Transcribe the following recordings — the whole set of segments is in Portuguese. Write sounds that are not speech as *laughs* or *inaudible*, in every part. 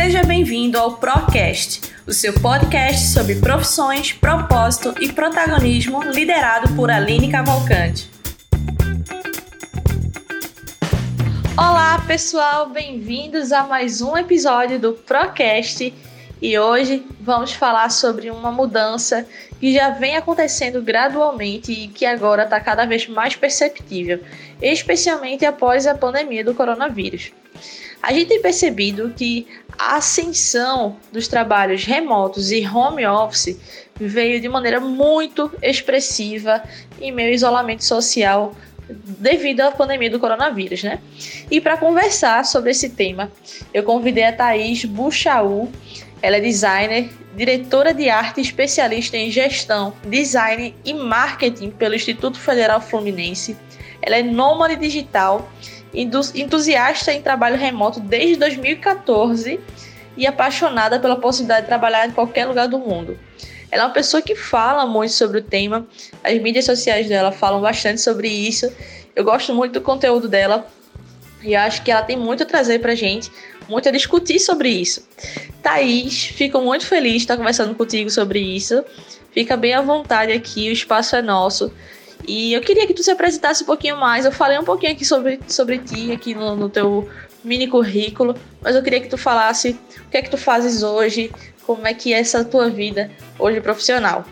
Seja bem-vindo ao Procast, o seu podcast sobre profissões, propósito e protagonismo, liderado por Aline Cavalcante. Olá, pessoal, bem-vindos a mais um episódio do Procast. E hoje vamos falar sobre uma mudança que já vem acontecendo gradualmente e que agora está cada vez mais perceptível, especialmente após a pandemia do coronavírus. A gente tem percebido que a ascensão dos trabalhos remotos e home office veio de maneira muito expressiva em meio ao isolamento social devido à pandemia do coronavírus, né? E para conversar sobre esse tema, eu convidei a Thaís Buchaú, ela é designer, diretora de arte especialista em gestão, design e marketing pelo Instituto Federal Fluminense. Ela é nômade digital, entusiasta em trabalho remoto desde 2014 e apaixonada pela possibilidade de trabalhar em qualquer lugar do mundo. Ela é uma pessoa que fala muito sobre o tema, as mídias sociais dela falam bastante sobre isso. Eu gosto muito do conteúdo dela e acho que ela tem muito a trazer pra gente, muito a discutir sobre isso. Thaís, fico muito feliz de estar conversando contigo sobre isso. Fica bem à vontade aqui, o espaço é nosso. E eu queria que tu se apresentasse um pouquinho mais. Eu falei um pouquinho aqui sobre, sobre ti, aqui no, no teu mini currículo, mas eu queria que tu falasse o que é que tu fazes hoje, como é que é essa tua vida hoje profissional.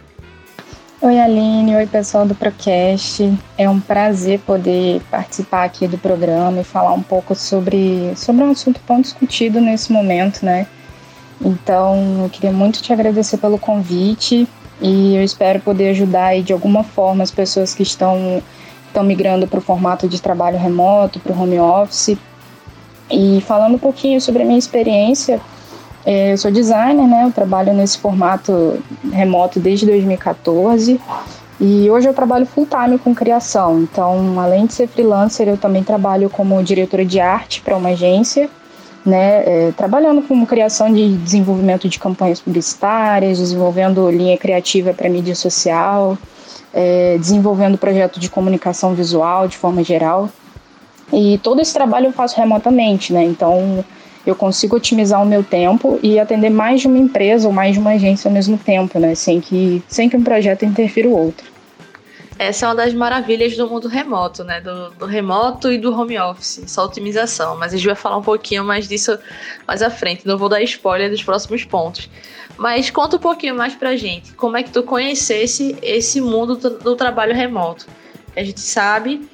Oi Aline, oi pessoal do Procast. É um prazer poder participar aqui do programa e falar um pouco sobre, sobre um assunto tão discutido nesse momento, né? Então, eu queria muito te agradecer pelo convite e eu espero poder ajudar aí de alguma forma as pessoas que estão, estão migrando para o formato de trabalho remoto, para o home office. E falando um pouquinho sobre a minha experiência, é, eu sou designer, né? Eu trabalho nesse formato remoto desde 2014 e hoje eu trabalho full time com criação. Então, além de ser freelancer, eu também trabalho como diretora de arte para uma agência, né? É, trabalhando com criação de desenvolvimento de campanhas publicitárias, desenvolvendo linha criativa para mídia social, é, desenvolvendo projeto de comunicação visual de forma geral. E todo esse trabalho eu faço remotamente, né? Então, eu consigo otimizar o meu tempo e atender mais de uma empresa ou mais de uma agência ao mesmo tempo, né? Sem que, sem que um projeto interfira o outro. Essa é uma das maravilhas do mundo remoto, né? Do, do, remoto e do home office, essa otimização. Mas a gente vai falar um pouquinho mais disso mais à frente. Não vou dar spoiler dos próximos pontos. Mas conta um pouquinho mais pra gente. Como é que tu conhecesse esse mundo do, trabalho remoto? A gente sabe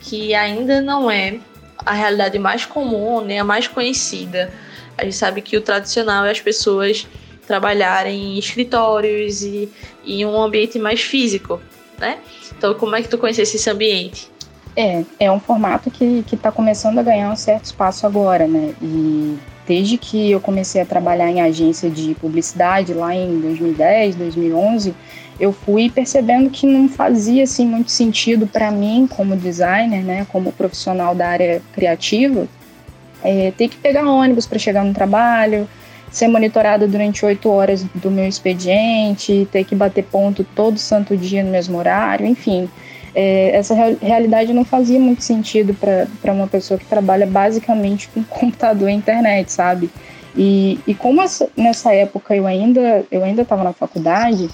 que ainda não é a realidade mais comum, nem a mais conhecida. A gente sabe que o tradicional é as pessoas trabalharem em escritórios e em um ambiente mais físico, né? Então, como é que tu conhecesse esse ambiente? É, é um formato que está começando a ganhar um certo espaço agora, né? E desde que eu comecei a trabalhar em agência de publicidade lá em 2010, 2011, eu fui percebendo que não fazia assim muito sentido para mim como designer, né, como profissional da área criativa, é, ter que pegar ônibus para chegar no trabalho, ser monitorada durante oito horas do meu expediente, ter que bater ponto todo santo dia no mesmo horário, enfim. É, essa realidade não fazia muito sentido para uma pessoa que trabalha basicamente com *laughs* computador e internet, sabe? E, e como essa, nessa época eu ainda eu ainda estava na faculdade,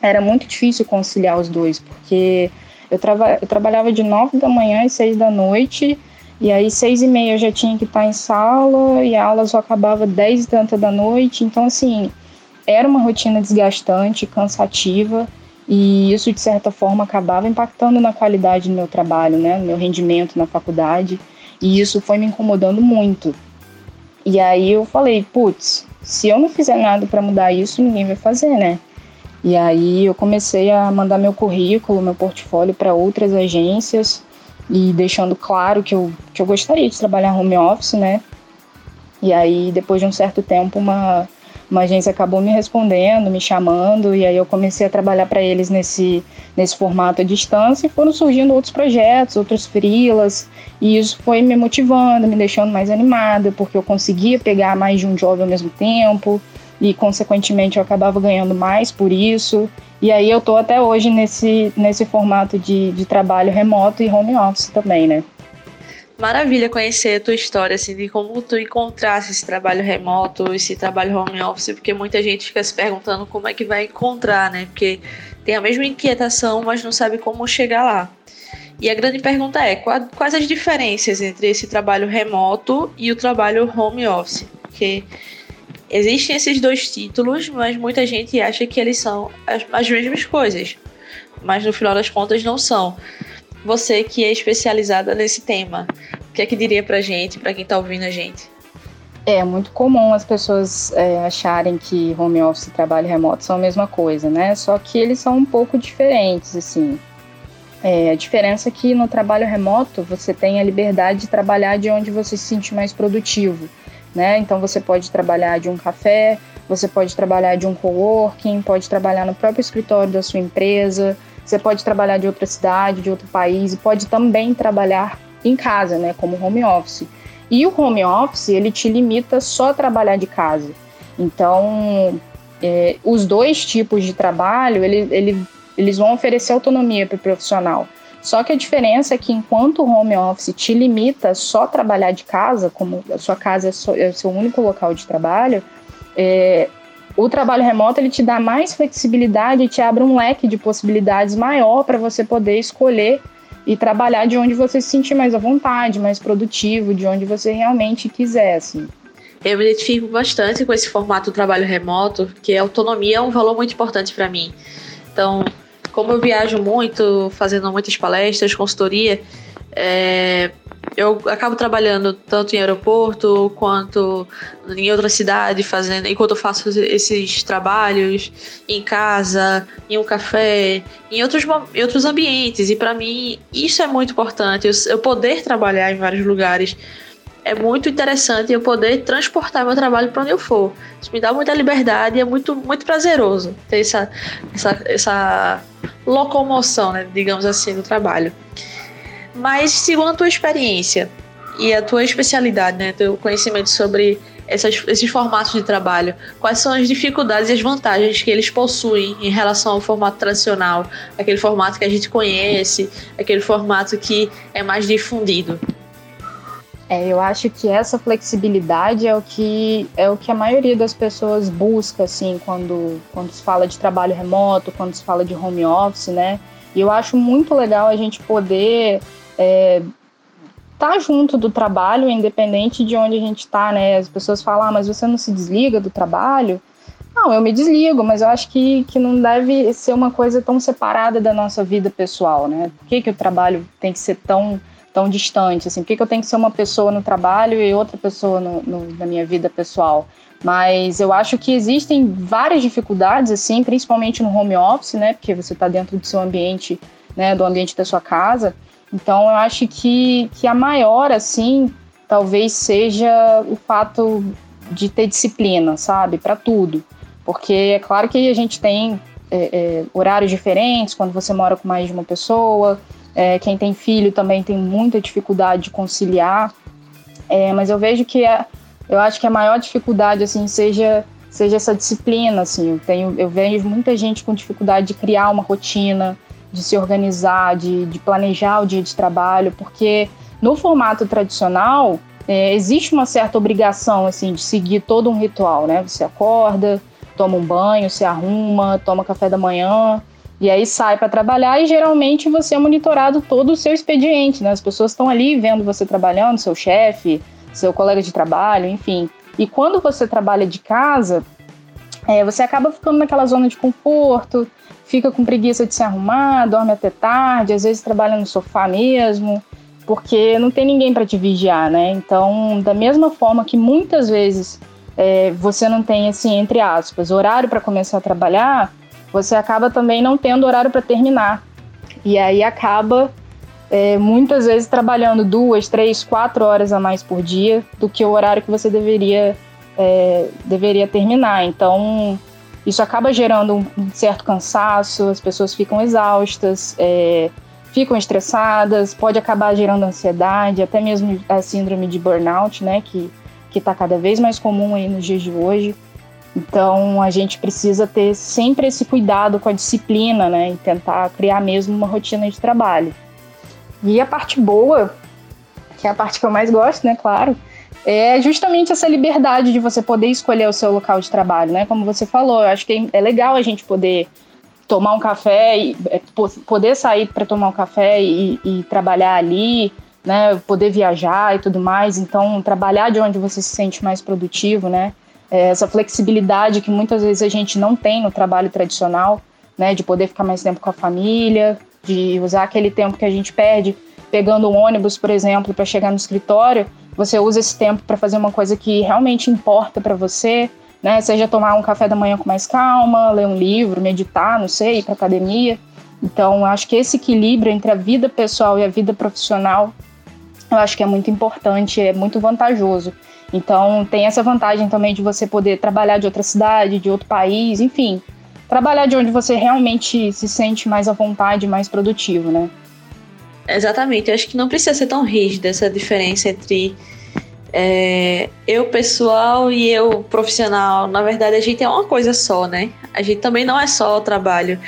era muito difícil conciliar os dois, porque eu, trava, eu trabalhava de nove da manhã às seis da noite, e aí seis e meia eu já tinha que estar em sala, e a aula só acabava dez e tanta da noite, então assim, era uma rotina desgastante, cansativa, e isso de certa forma acabava impactando na qualidade do meu trabalho, né, no meu rendimento na faculdade, e isso foi me incomodando muito. E aí eu falei, putz, se eu não fizer nada para mudar isso, ninguém vai fazer, né? E aí eu comecei a mandar meu currículo, meu portfólio para outras agências e deixando claro que eu, que eu gostaria de trabalhar home office, né? E aí, depois de um certo tempo, uma, uma agência acabou me respondendo, me chamando, e aí eu comecei a trabalhar para eles nesse, nesse formato à distância e foram surgindo outros projetos, outros freelas, e isso foi me motivando, me deixando mais animada, porque eu conseguia pegar mais de um job ao mesmo tempo, e consequentemente eu acabava ganhando mais por isso. E aí eu tô até hoje nesse, nesse formato de, de trabalho remoto e home office também, né? maravilha conhecer a tua história, assim, de como tu encontrasse esse trabalho remoto, esse trabalho home office, porque muita gente fica se perguntando como é que vai encontrar, né? Porque tem a mesma inquietação, mas não sabe como chegar lá. E a grande pergunta é: quais as diferenças entre esse trabalho remoto e o trabalho home office? Porque existem esses dois títulos, mas muita gente acha que eles são as, as mesmas coisas. Mas no final das contas não são. Você que é especializada nesse tema, o que é que diria pra gente, para quem tá ouvindo a gente? É muito comum as pessoas é, acharem que home office e trabalho remoto são a mesma coisa, né? Só que eles são um pouco diferentes, assim. É, a diferença é que no trabalho remoto você tem a liberdade de trabalhar de onde você se sente mais produtivo, né? Então você pode trabalhar de um café, você pode trabalhar de um coworking, pode trabalhar no próprio escritório da sua empresa, você pode trabalhar de outra cidade, de outro país, e pode também trabalhar em casa, né, como home office. E o home office, ele te limita só a trabalhar de casa. Então, é, os dois tipos de trabalho, ele, ele, eles vão oferecer autonomia para o profissional. Só que a diferença é que enquanto o home office te limita só a trabalhar de casa, como a sua casa é, é o seu único local de trabalho, é, o trabalho remoto ele te dá mais flexibilidade e te abre um leque de possibilidades maior para você poder escolher e trabalhar de onde você se sentir mais à vontade, mais produtivo, de onde você realmente quiser, assim. Eu me identifico bastante com esse formato do trabalho remoto, que a autonomia é um valor muito importante para mim. Então, como eu viajo muito, fazendo muitas palestras, consultoria, é, eu acabo trabalhando tanto em aeroporto quanto em outra cidade, fazendo, enquanto eu faço esses trabalhos em casa, em um café, em outros, em outros ambientes. E para mim, isso é muito importante. Eu, eu poder trabalhar em vários lugares é muito interessante eu poder transportar meu trabalho para onde eu for. Isso me dá muita liberdade e é muito, muito prazeroso ter essa, essa, essa locomoção, né, digamos assim, do trabalho. Mas, segundo a tua experiência e a tua especialidade, né, teu conhecimento sobre essas, esses formatos de trabalho, quais são as dificuldades e as vantagens que eles possuem em relação ao formato tradicional, aquele formato que a gente conhece, aquele formato que é mais difundido? É, eu acho que essa flexibilidade é o que é o que a maioria das pessoas busca, assim, quando, quando se fala de trabalho remoto, quando se fala de home office, né? E eu acho muito legal a gente poder é, tá junto do trabalho, independente de onde a gente está, né? As pessoas falam, ah, mas você não se desliga do trabalho? Não, eu me desligo, mas eu acho que, que não deve ser uma coisa tão separada da nossa vida pessoal, né? Por que, que o trabalho tem que ser tão, tão distante? Assim? Por que, que eu tenho que ser uma pessoa no trabalho e outra pessoa no, no, na minha vida pessoal? Mas eu acho que existem várias dificuldades, assim, principalmente no home office, né? Porque você está dentro do seu ambiente, né? Do ambiente da sua casa. Então eu acho que, que a maior, assim, talvez seja o fato de ter disciplina, sabe, para tudo. Porque é claro que a gente tem é, é, horários diferentes quando você mora com mais de uma pessoa. É, quem tem filho também tem muita dificuldade de conciliar. É, mas eu vejo que é, eu acho que a maior dificuldade assim seja seja essa disciplina assim. Eu tenho eu vejo muita gente com dificuldade de criar uma rotina, de se organizar, de, de planejar o dia de trabalho, porque no formato tradicional é, existe uma certa obrigação assim de seguir todo um ritual, né? Você acorda, toma um banho, se arruma, toma café da manhã e aí sai para trabalhar e geralmente você é monitorado todo o seu expediente, né? As pessoas estão ali vendo você trabalhando, seu chefe, seu colega de trabalho, enfim. E quando você trabalha de casa, é, você acaba ficando naquela zona de conforto, fica com preguiça de se arrumar, dorme até tarde, às vezes trabalha no sofá mesmo, porque não tem ninguém para te vigiar, né? Então, da mesma forma que muitas vezes é, você não tem, assim, entre aspas, horário para começar a trabalhar, você acaba também não tendo horário para terminar. E aí acaba é, muitas vezes trabalhando duas, três, quatro horas a mais por dia do que o horário que você deveria, é, deveria terminar. Então, isso acaba gerando um certo cansaço, as pessoas ficam exaustas, é, ficam estressadas, pode acabar gerando ansiedade, até mesmo a síndrome de burnout, né, que está cada vez mais comum aí nos dias de hoje. Então a gente precisa ter sempre esse cuidado com a disciplina, né, e tentar criar mesmo uma rotina de trabalho. E a parte boa que é a parte que eu mais gosto, né, claro, é justamente essa liberdade de você poder escolher o seu local de trabalho, né? Como você falou, eu acho que é legal a gente poder tomar um café e é, poder sair para tomar um café e, e, trabalhar ali, né? Poder viajar e tudo mais. Então, trabalhar de onde você se sente mais produtivo, né? É essa flexibilidade que muitas vezes a gente não tem no trabalho tradicional, né? De poder ficar mais tempo com a família, de usar aquele tempo que a gente perde pegando um ônibus, por exemplo, para chegar no escritório, você usa esse tempo para fazer uma coisa que realmente importa para você, né? Seja tomar um café da manhã com mais calma, ler um livro, meditar, não sei, ir para academia. Então, acho que esse equilíbrio entre a vida pessoal e a vida profissional, eu acho que é muito importante, é muito vantajoso. Então, tem essa vantagem também de você poder trabalhar de outra cidade, de outro país, enfim, trabalhar de onde você realmente se sente mais à vontade, mais produtivo, né? Exatamente, eu acho que não precisa ser tão rígida essa diferença entre é, eu pessoal e eu profissional. Na verdade, a gente é uma coisa só, né? A gente também não é só o trabalho.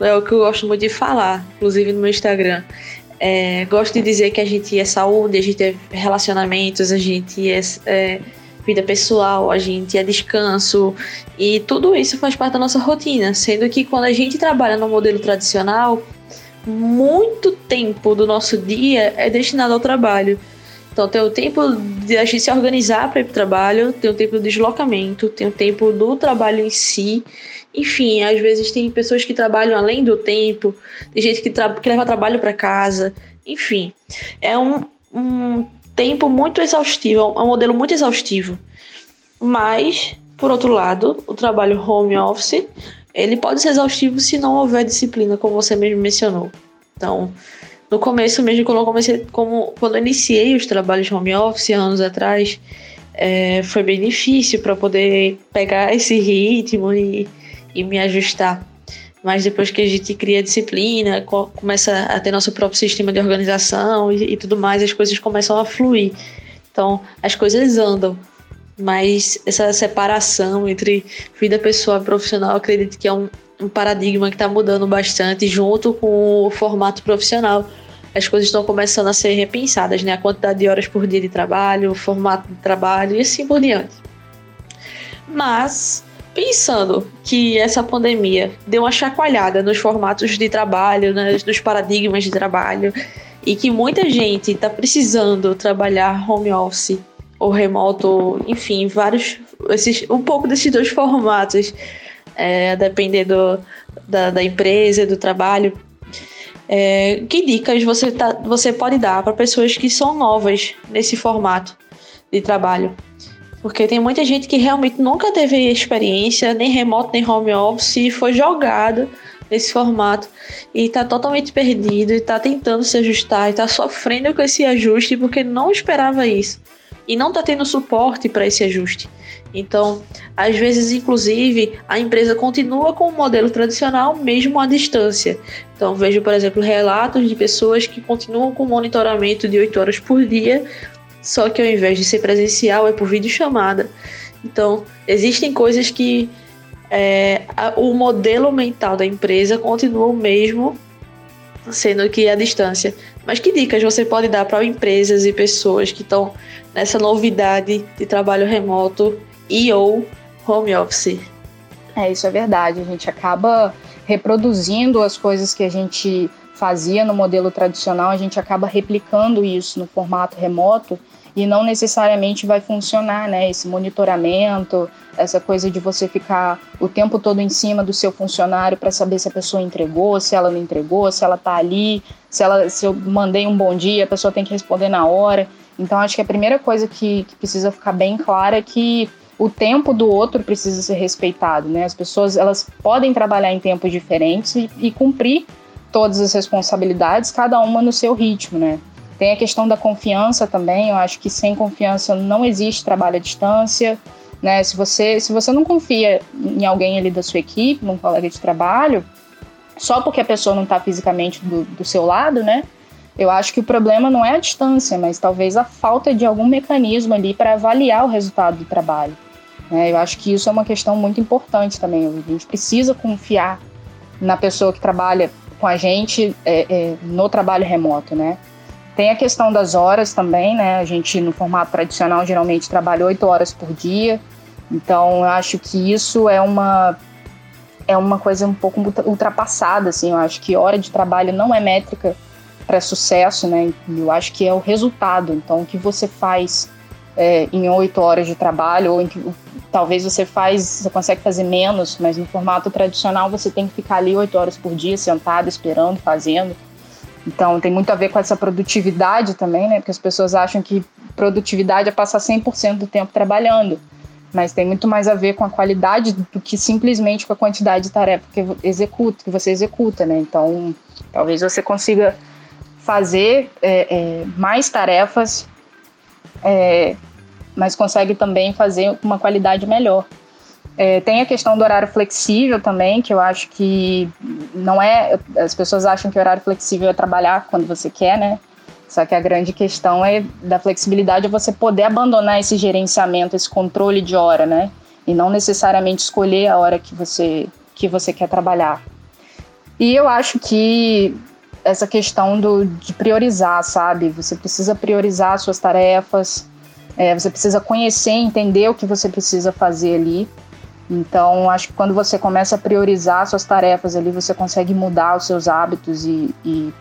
É o que eu gosto muito de falar, inclusive no meu Instagram. É, gosto de dizer que a gente é saúde, a gente é relacionamentos, a gente é, é vida pessoal, a gente é descanso e tudo isso faz parte da nossa rotina. Sendo que quando a gente trabalha no modelo tradicional, muito tempo do nosso dia é destinado ao trabalho. Então tem o tempo de a gente se organizar para ir para o trabalho, tem o tempo do deslocamento, tem o tempo do trabalho em si. Enfim, às vezes tem pessoas que trabalham além do tempo, tem gente que, que leva trabalho para casa. Enfim, é um, um tempo muito exaustivo, é um modelo muito exaustivo. Mas, por outro lado, o trabalho home office ele pode ser exaustivo se não houver disciplina, como você mesmo mencionou. Então, no começo mesmo, quando eu comecei, como, quando eu iniciei os trabalhos home office anos atrás, é, foi bem difícil para poder pegar esse ritmo e, e me ajustar. Mas depois que a gente cria disciplina, começa a ter nosso próprio sistema de organização e, e tudo mais, as coisas começam a fluir. Então, as coisas andam mas essa separação entre vida pessoal e profissional, acredito que é um, um paradigma que está mudando bastante junto com o formato profissional. As coisas estão começando a ser repensadas, né? A quantidade de horas por dia de trabalho, o formato de trabalho e assim por diante. Mas, pensando que essa pandemia deu uma chacoalhada nos formatos de trabalho, né, nos paradigmas de trabalho, e que muita gente está precisando trabalhar home office ou remoto, enfim, vários, esses, um pouco desses dois formatos, é, dependendo da, da empresa, do trabalho. É, que dicas você, tá, você pode dar para pessoas que são novas nesse formato de trabalho? Porque tem muita gente que realmente nunca teve experiência, nem remoto, nem home office, e foi jogado nesse formato e está totalmente perdido, e está tentando se ajustar, e está sofrendo com esse ajuste porque não esperava isso e não está tendo suporte para esse ajuste. Então, às vezes, inclusive, a empresa continua com o modelo tradicional mesmo à distância. Então, vejo, por exemplo, relatos de pessoas que continuam com monitoramento de 8 horas por dia, só que ao invés de ser presencial, é por videochamada. Então, existem coisas que é, a, o modelo mental da empresa continua o mesmo, sendo que à distância. Mas que dicas você pode dar para empresas e pessoas que estão nessa novidade de trabalho remoto e ou home office. É, isso é verdade. A gente acaba reproduzindo as coisas que a gente fazia no modelo tradicional, a gente acaba replicando isso no formato remoto e não necessariamente vai funcionar, né? Esse monitoramento, essa coisa de você ficar o tempo todo em cima do seu funcionário para saber se a pessoa entregou, se ela não entregou, se ela está ali, se ela se eu mandei um bom dia, a pessoa tem que responder na hora. Então, acho que a primeira coisa que, que precisa ficar bem clara é que o tempo do outro precisa ser respeitado, né? As pessoas elas podem trabalhar em tempos diferentes e, e cumprir todas as responsabilidades, cada uma no seu ritmo, né? Tem a questão da confiança também. Eu acho que sem confiança não existe trabalho à distância, né? Se você se você não confia em alguém ali da sua equipe, num colega de trabalho, só porque a pessoa não está fisicamente do, do seu lado, né? Eu acho que o problema não é a distância, mas talvez a falta de algum mecanismo ali para avaliar o resultado do trabalho. É, eu acho que isso é uma questão muito importante também. A gente precisa confiar na pessoa que trabalha com a gente é, é, no trabalho remoto, né? Tem a questão das horas também, né? A gente, no formato tradicional, geralmente trabalha oito horas por dia. Então, eu acho que isso é uma é uma coisa um pouco ultrapassada, assim. Eu acho que hora de trabalho não é métrica para sucesso, né? Eu acho que é o resultado. Então, o que você faz é, em oito horas de trabalho, ou em talvez você faz, você consegue fazer menos, mas no formato tradicional você tem que ficar ali oito horas por dia, sentado, esperando, fazendo. Então, tem muito a ver com essa produtividade também, né? Porque as pessoas acham que produtividade é passar 100% do tempo trabalhando mas tem muito mais a ver com a qualidade do que simplesmente com a quantidade de tarefa que executa, que você executa, né? Então, talvez você consiga fazer é, é, mais tarefas, é, mas consegue também fazer uma qualidade melhor. É, tem a questão do horário flexível também, que eu acho que não é. As pessoas acham que o horário flexível é trabalhar quando você quer, né? Só que a grande questão é da flexibilidade é você poder abandonar esse gerenciamento, esse controle de hora, né? E não necessariamente escolher a hora que você que você quer trabalhar. E eu acho que essa questão do, de priorizar, sabe? Você precisa priorizar suas tarefas, é, você precisa conhecer, entender o que você precisa fazer ali. Então, acho que quando você começa a priorizar suas tarefas ali, você consegue mudar os seus hábitos e, e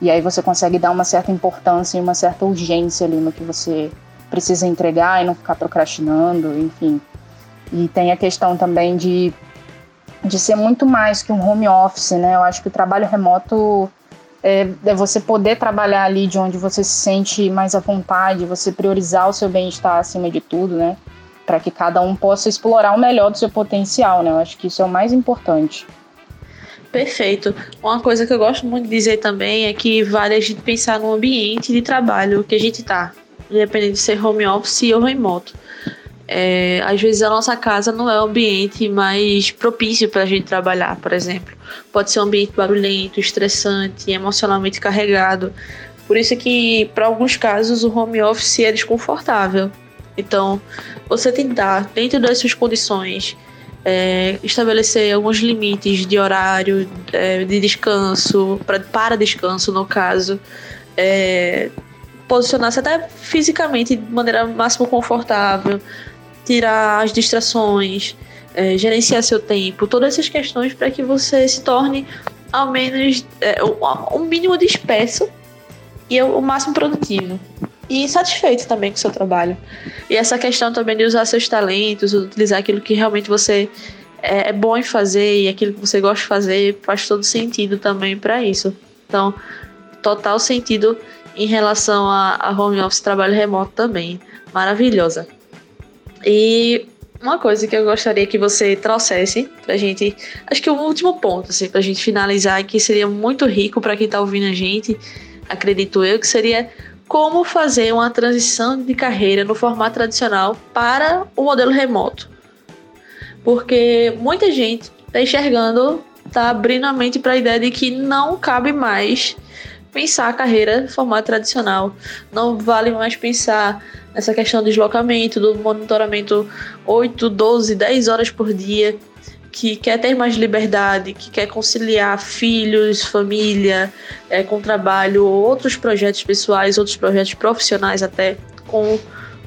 e aí você consegue dar uma certa importância e uma certa urgência ali no que você precisa entregar e não ficar procrastinando, enfim. E tem a questão também de, de ser muito mais que um home office, né? Eu acho que o trabalho remoto é, é você poder trabalhar ali de onde você se sente mais à vontade, você priorizar o seu bem-estar acima de tudo, né? Para que cada um possa explorar o melhor do seu potencial, né? Eu acho que isso é o mais importante. Perfeito. Uma coisa que eu gosto muito de dizer também é que vale a gente pensar no ambiente de trabalho que a gente está, independente de ser home office ou remoto. É, às vezes a nossa casa não é o ambiente mais propício para a gente trabalhar, por exemplo. Pode ser um ambiente barulhento, estressante, emocionalmente carregado. Por isso é que, para alguns casos, o home office é desconfortável. Então, você tentar, dentro das suas condições, é, estabelecer alguns limites de horário, é, de descanso, pra, para descanso no caso, é, posicionar-se até fisicamente de maneira máximo confortável, tirar as distrações, é, gerenciar seu tempo, todas essas questões para que você se torne ao menos é, um mínimo disperso e o máximo produtivo e satisfeito também com o seu trabalho. E essa questão também de usar seus talentos, utilizar aquilo que realmente você é, é bom em fazer e aquilo que você gosta de fazer faz todo sentido também para isso. Então, total sentido em relação a, a home office trabalho remoto também. Maravilhosa. E uma coisa que eu gostaria que você trouxesse pra gente, acho que o último ponto, assim, pra gente finalizar, que seria muito rico para quem tá ouvindo a gente, acredito eu, que seria como fazer uma transição de carreira no formato tradicional para o modelo remoto. Porque muita gente está enxergando, está abrindo a mente para a ideia de que não cabe mais pensar a carreira no formato tradicional. Não vale mais pensar nessa questão do deslocamento, do monitoramento 8, 12, 10 horas por dia que quer ter mais liberdade, que quer conciliar filhos, família, é, com trabalho, outros projetos pessoais, outros projetos profissionais até com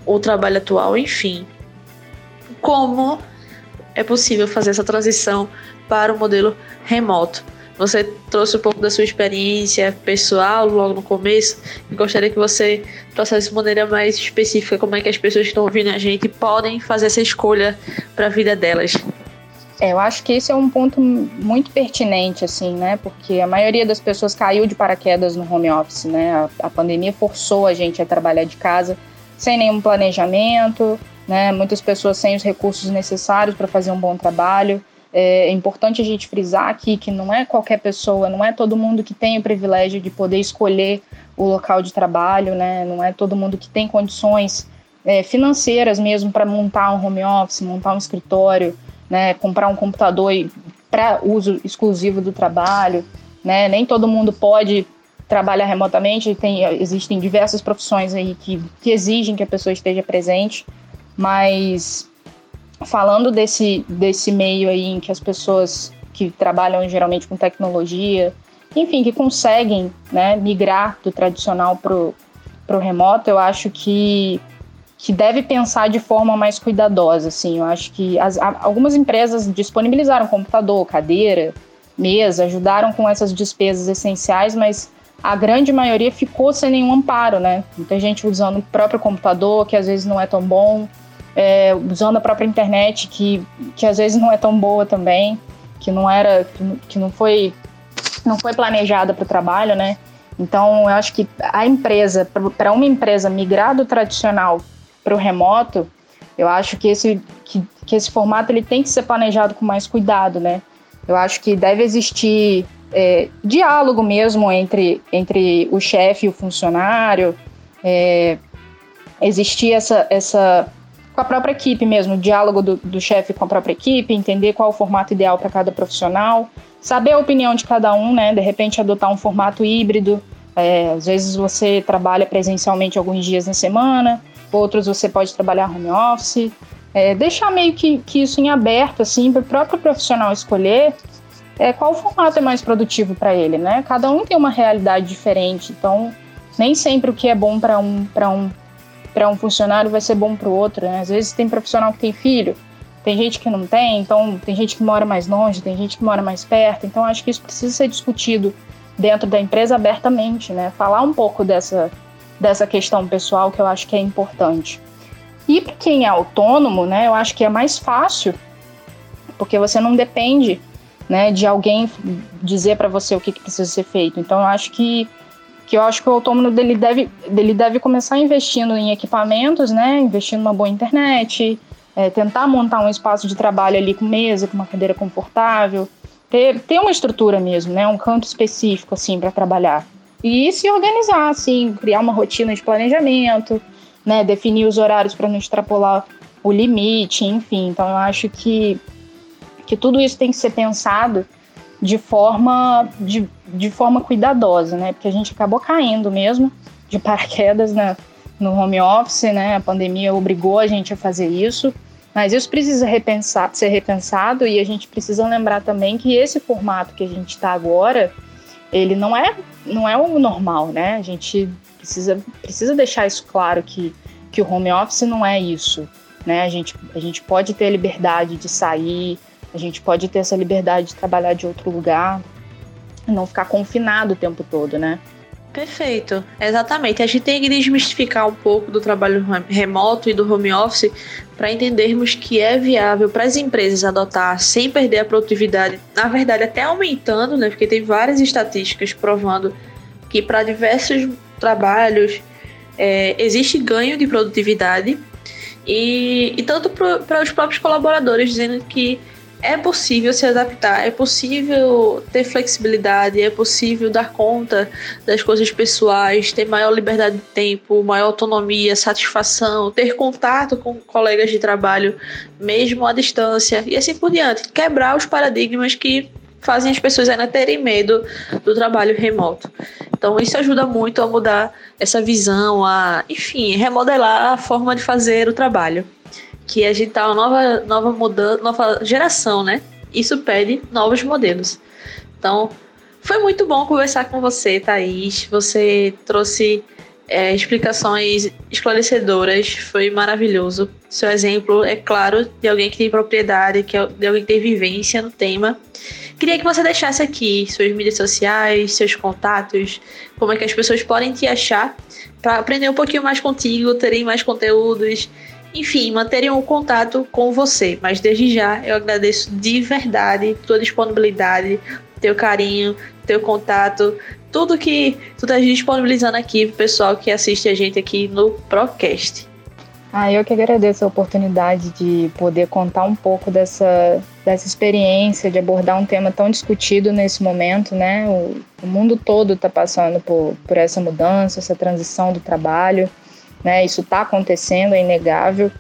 o trabalho atual, enfim. Como é possível fazer essa transição para o modelo remoto? Você trouxe um pouco da sua experiência pessoal logo no começo e gostaria que você trouxesse de maneira mais específica como é que as pessoas que estão ouvindo a gente podem fazer essa escolha para a vida delas. É, eu acho que esse é um ponto muito pertinente, assim, né? Porque a maioria das pessoas caiu de paraquedas no home office, né? A, a pandemia forçou a gente a trabalhar de casa sem nenhum planejamento, né? Muitas pessoas sem os recursos necessários para fazer um bom trabalho. É, é importante a gente frisar aqui que não é qualquer pessoa, não é todo mundo que tem o privilégio de poder escolher o local de trabalho, né? Não é todo mundo que tem condições é, financeiras mesmo para montar um home office, montar um escritório né, comprar um computador para uso exclusivo do trabalho, né? Nem todo mundo pode trabalhar remotamente, tem, existem diversas profissões aí que, que exigem que a pessoa esteja presente, mas falando desse, desse meio aí em que as pessoas que trabalham geralmente com tecnologia enfim, que conseguem né, migrar do tradicional para o remoto, eu acho que, que deve pensar de forma mais cuidadosa. Assim. Eu acho que as, algumas empresas disponibilizaram computador, cadeira, mesa, ajudaram com essas despesas essenciais, mas a grande maioria ficou sem nenhum amparo, né? Muita gente usando o próprio computador, que às vezes não é tão bom, é, usando a própria internet, que, que às vezes não é tão boa também, que não era, que, não foi não foi planejada para o trabalho, né? Então, eu acho que a empresa, para uma empresa migrar do tradicional para o remoto, eu acho que esse, que, que esse formato ele tem que ser planejado com mais cuidado, né? Eu acho que deve existir é, diálogo mesmo entre, entre o chefe e o funcionário, é, existir essa, essa com a própria equipe mesmo, o diálogo do, do chefe com a própria equipe, entender qual o formato ideal para cada profissional, saber a opinião de cada um, né? De repente adotar um formato híbrido. É, às vezes você trabalha presencialmente alguns dias na semana, outros você pode trabalhar home office. É, deixar meio que, que isso em aberto, assim, para o próprio profissional escolher é, qual formato é mais produtivo para ele, né? Cada um tem uma realidade diferente, então nem sempre o que é bom para um, um para um funcionário vai ser bom para o outro. Né? Às vezes tem profissional que tem filho, tem gente que não tem, então tem gente que mora mais longe, tem gente que mora mais perto. Então acho que isso precisa ser discutido dentro da empresa abertamente, né? Falar um pouco dessa, dessa questão pessoal que eu acho que é importante. E para quem é autônomo, né, eu acho que é mais fácil, porque você não depende né, de alguém dizer para você o que, que, precisa ser feito. Então, eu acho que que eu acho que o autônomo dele deve, dele deve começar investindo em equipamentos, né? Investindo numa boa internet, é, tentar montar um espaço de trabalho ali com mesa, com uma cadeira confortável, ter, ter uma estrutura mesmo, né? Um canto específico, assim, para trabalhar. E se organizar, assim, criar uma rotina de planejamento, né? Definir os horários para não extrapolar o limite, enfim. Então, eu acho que, que tudo isso tem que ser pensado de forma, de, de forma cuidadosa, né? Porque a gente acabou caindo mesmo de *laughs* paraquedas na, no home office, né? A pandemia obrigou a gente a fazer isso. Mas isso precisa repensar, ser repensado e a gente precisa lembrar também que esse formato que a gente está agora, ele não é, não é o normal, né? A gente precisa, precisa deixar isso claro que, que o home office não é isso, né? A gente, a gente pode ter a liberdade de sair, a gente pode ter essa liberdade de trabalhar de outro lugar, não ficar confinado o tempo todo, né? Perfeito, exatamente. A gente tem que desmistificar um pouco do trabalho remoto e do home office para entendermos que é viável para as empresas adotar sem perder a produtividade, na verdade até aumentando, né? Porque tem várias estatísticas provando que para diversos trabalhos é, existe ganho de produtividade e, e tanto para os próprios colaboradores dizendo que é possível se adaptar, é possível ter flexibilidade, é possível dar conta das coisas pessoais, ter maior liberdade de tempo, maior autonomia, satisfação, ter contato com colegas de trabalho, mesmo à distância, e assim por diante. Quebrar os paradigmas que fazem as pessoas ainda terem medo do trabalho remoto. Então, isso ajuda muito a mudar essa visão, a, enfim, remodelar a forma de fazer o trabalho que a gente tá uma nova, nova mudança, nova geração, né? Isso pede novos modelos. Então, foi muito bom conversar com você, Thaís. Você trouxe é, explicações esclarecedoras, foi maravilhoso. Seu exemplo é claro de alguém que tem propriedade, que é de alguém que tem vivência no tema. Queria que você deixasse aqui suas mídias sociais, seus contatos, como é que as pessoas podem te achar para aprender um pouquinho mais contigo, terem mais conteúdos enfim, manterem o contato com você. Mas desde já eu agradeço de verdade tua disponibilidade, teu carinho, teu contato, tudo que tu tá disponibilizando aqui pro pessoal que assiste a gente aqui no Procast. Ah, eu que agradeço a oportunidade de poder contar um pouco dessa, dessa experiência, de abordar um tema tão discutido nesse momento, né? O, o mundo todo está passando por, por essa mudança, essa transição do trabalho né? Isso está acontecendo, é inegável.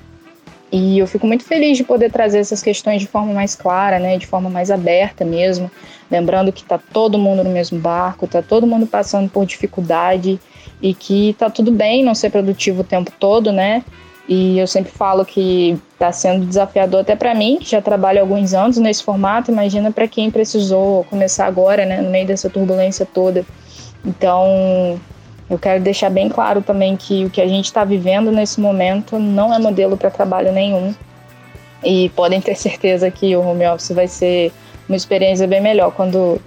E eu fico muito feliz de poder trazer essas questões de forma mais clara, né, de forma mais aberta mesmo, lembrando que está todo mundo no mesmo barco, está todo mundo passando por dificuldade e que está tudo bem não ser produtivo o tempo todo, né? E eu sempre falo que está sendo desafiador até para mim, que já trabalho há alguns anos nesse formato. Imagina para quem precisou começar agora, né, no meio dessa turbulência toda. Então, eu quero deixar bem claro também que o que a gente está vivendo nesse momento não é modelo para trabalho nenhum. E podem ter certeza que o home office vai ser uma experiência bem melhor quando,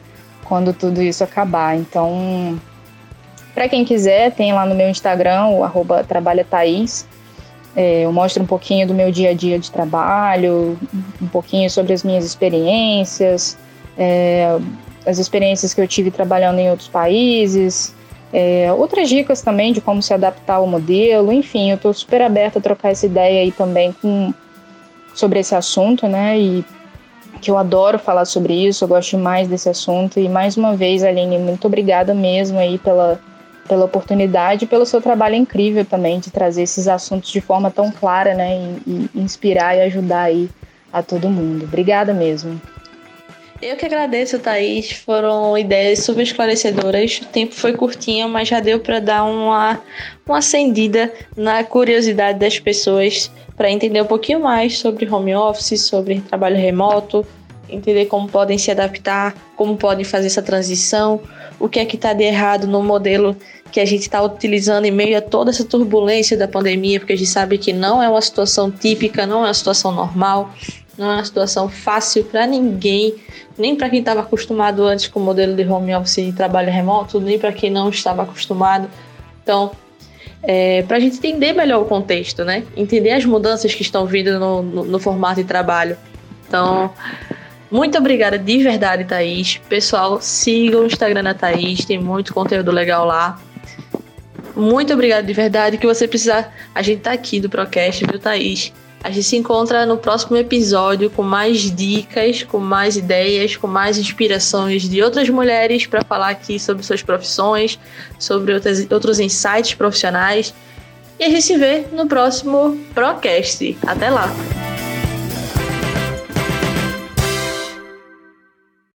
quando tudo isso acabar. Então, para quem quiser, tem lá no meu Instagram, o arroba. É, eu mostro um pouquinho do meu dia a dia de trabalho, um pouquinho sobre as minhas experiências, é, as experiências que eu tive trabalhando em outros países, é, outras dicas também de como se adaptar ao modelo, enfim, eu estou super aberta a trocar essa ideia aí também com, sobre esse assunto, né? E que eu adoro falar sobre isso, eu gosto mais desse assunto. E mais uma vez, Aline, muito obrigada mesmo aí pela, pela oportunidade e pelo seu trabalho incrível também de trazer esses assuntos de forma tão clara, né? E, e inspirar e ajudar aí a todo mundo. Obrigada mesmo. Eu que agradeço, Thaís. Foram ideias super esclarecedoras. O tempo foi curtinho, mas já deu para dar uma, uma acendida na curiosidade das pessoas para entender um pouquinho mais sobre home office, sobre trabalho remoto, entender como podem se adaptar, como podem fazer essa transição, o que é que está de errado no modelo que a gente está utilizando em meio a toda essa turbulência da pandemia, porque a gente sabe que não é uma situação típica, não é uma situação normal, não é uma situação fácil para ninguém, nem para quem estava acostumado antes com o modelo de home office e trabalho remoto, nem para quem não estava acostumado. Então, é, para a gente entender melhor o contexto, né? Entender as mudanças que estão vindo no, no, no formato de trabalho. Então, muito obrigada de verdade, Thaís. Pessoal, sigam o Instagram da Thaís, tem muito conteúdo legal lá. Muito obrigada de verdade. Que você precisar, a gente tá aqui do Procast, viu, Thaís? A gente se encontra no próximo episódio com mais dicas, com mais ideias, com mais inspirações de outras mulheres para falar aqui sobre suas profissões, sobre outras, outros insights profissionais. E a gente se vê no próximo Procast. Até lá!